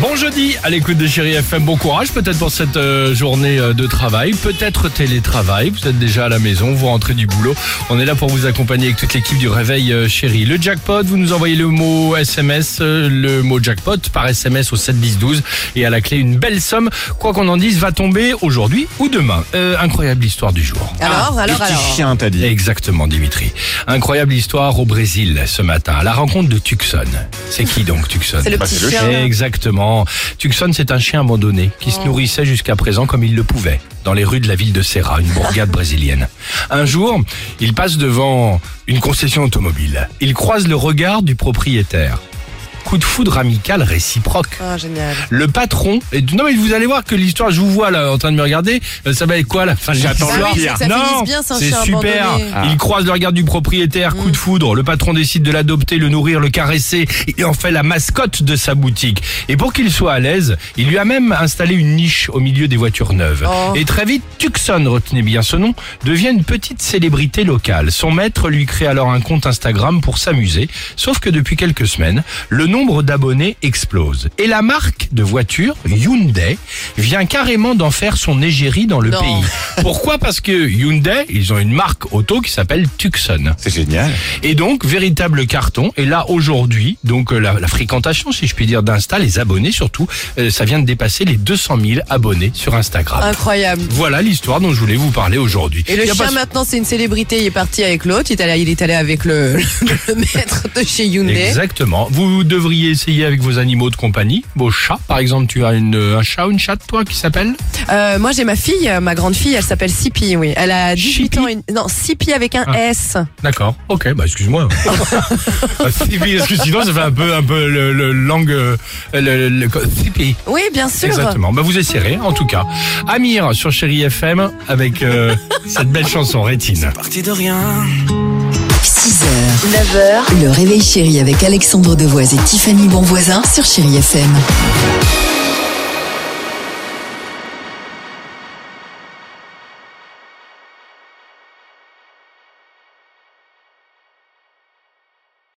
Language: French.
Bon jeudi à l'écoute de Chéri FM. Bon courage peut-être pour cette euh, journée euh, de travail, peut-être télétravail. Vous êtes déjà à la maison, vous rentrez du boulot. On est là pour vous accompagner avec toute l'équipe du Réveil euh, Chéri. Le jackpot, vous nous envoyez le mot SMS, euh, le mot jackpot par SMS au 7 10 12 et à la clé une belle somme. Quoi qu'on en dise, va tomber aujourd'hui ou demain. Euh, incroyable histoire du jour. Alors, alors, alors. chien, t'as dit. Exactement, Dimitri. Incroyable histoire au Brésil ce matin, à la rencontre de Tucson. C'est qui donc Tucson? C'est le petit c'est le chien. là. Tucson, c'est un chien abandonné qui se nourrissait jusqu'à présent comme il le pouvait dans les rues de la ville de Serra, une bourgade brésilienne. Un jour, il passe devant une concession automobile. Il croise le regard du propriétaire. Coup de foudre amical réciproque. Ah, génial. Le patron, et non mais vous allez voir que l'histoire, je vous vois là en train de me regarder, euh, ça va être quoi la fin de J'attends le. Ah oui, ça Non, c'est super. Ah. Il croise le regard du propriétaire, coup de foudre. Le patron décide de l'adopter, le nourrir, le caresser. Il en fait la mascotte de sa boutique. Et pour qu'il soit à l'aise, il lui a même installé une niche au milieu des voitures neuves. Oh. Et très vite, Tucson, retenez bien ce nom, devient une petite célébrité locale. Son maître lui crée alors un compte Instagram pour s'amuser. Sauf que depuis quelques semaines, le nombre d'abonnés explose. Et la marque de voiture, Hyundai, vient carrément d'en faire son égérie dans le Non. pays. Pourquoi? Parce que Hyundai, ils ont une marque auto qui s'appelle Tucson. C'est génial. Et donc, véritable carton. Et là, aujourd'hui, donc euh, la, la fréquentation, si je puis dire, d'Insta, les abonnés surtout, euh, ça vient de dépasser les 200 000 abonnés sur Instagram. Incroyable. Voilà l'histoire dont je voulais vous parler aujourd'hui. Et le chien pas- maintenant c'est une célébrité, il est parti avec l'autre, il est allé, il est allé avec le, le maître de chez Hyundai. Exactement. Vous devriez essayer avec vos animaux de compagnie, vos chats. Par exemple, tu as une, un chat ou une chatte, toi, qui s'appelle Euh, moi j'ai ma fille, euh, ma grande fille, elle s'appelle Sipi, oui. Elle a 18 Chippy ans. et- Non, Sipi avec un Ah. S. D'accord. Ok, bah excuse-moi. Bah, Sipi, Parce que sinon, ça fait un peu, un peu le, le langue, euh, le, le, le- Sipi. Oui, bien sûr. Exactement. Bah vous essayerez, en tout cas. Amir sur Chéri FM avec euh, cette belle chanson Rétine. Parti de rien. 6h, 9h, le réveil chéri avec Alexandre Devoise et Tiffany Bonvoisin sur Chérie FM.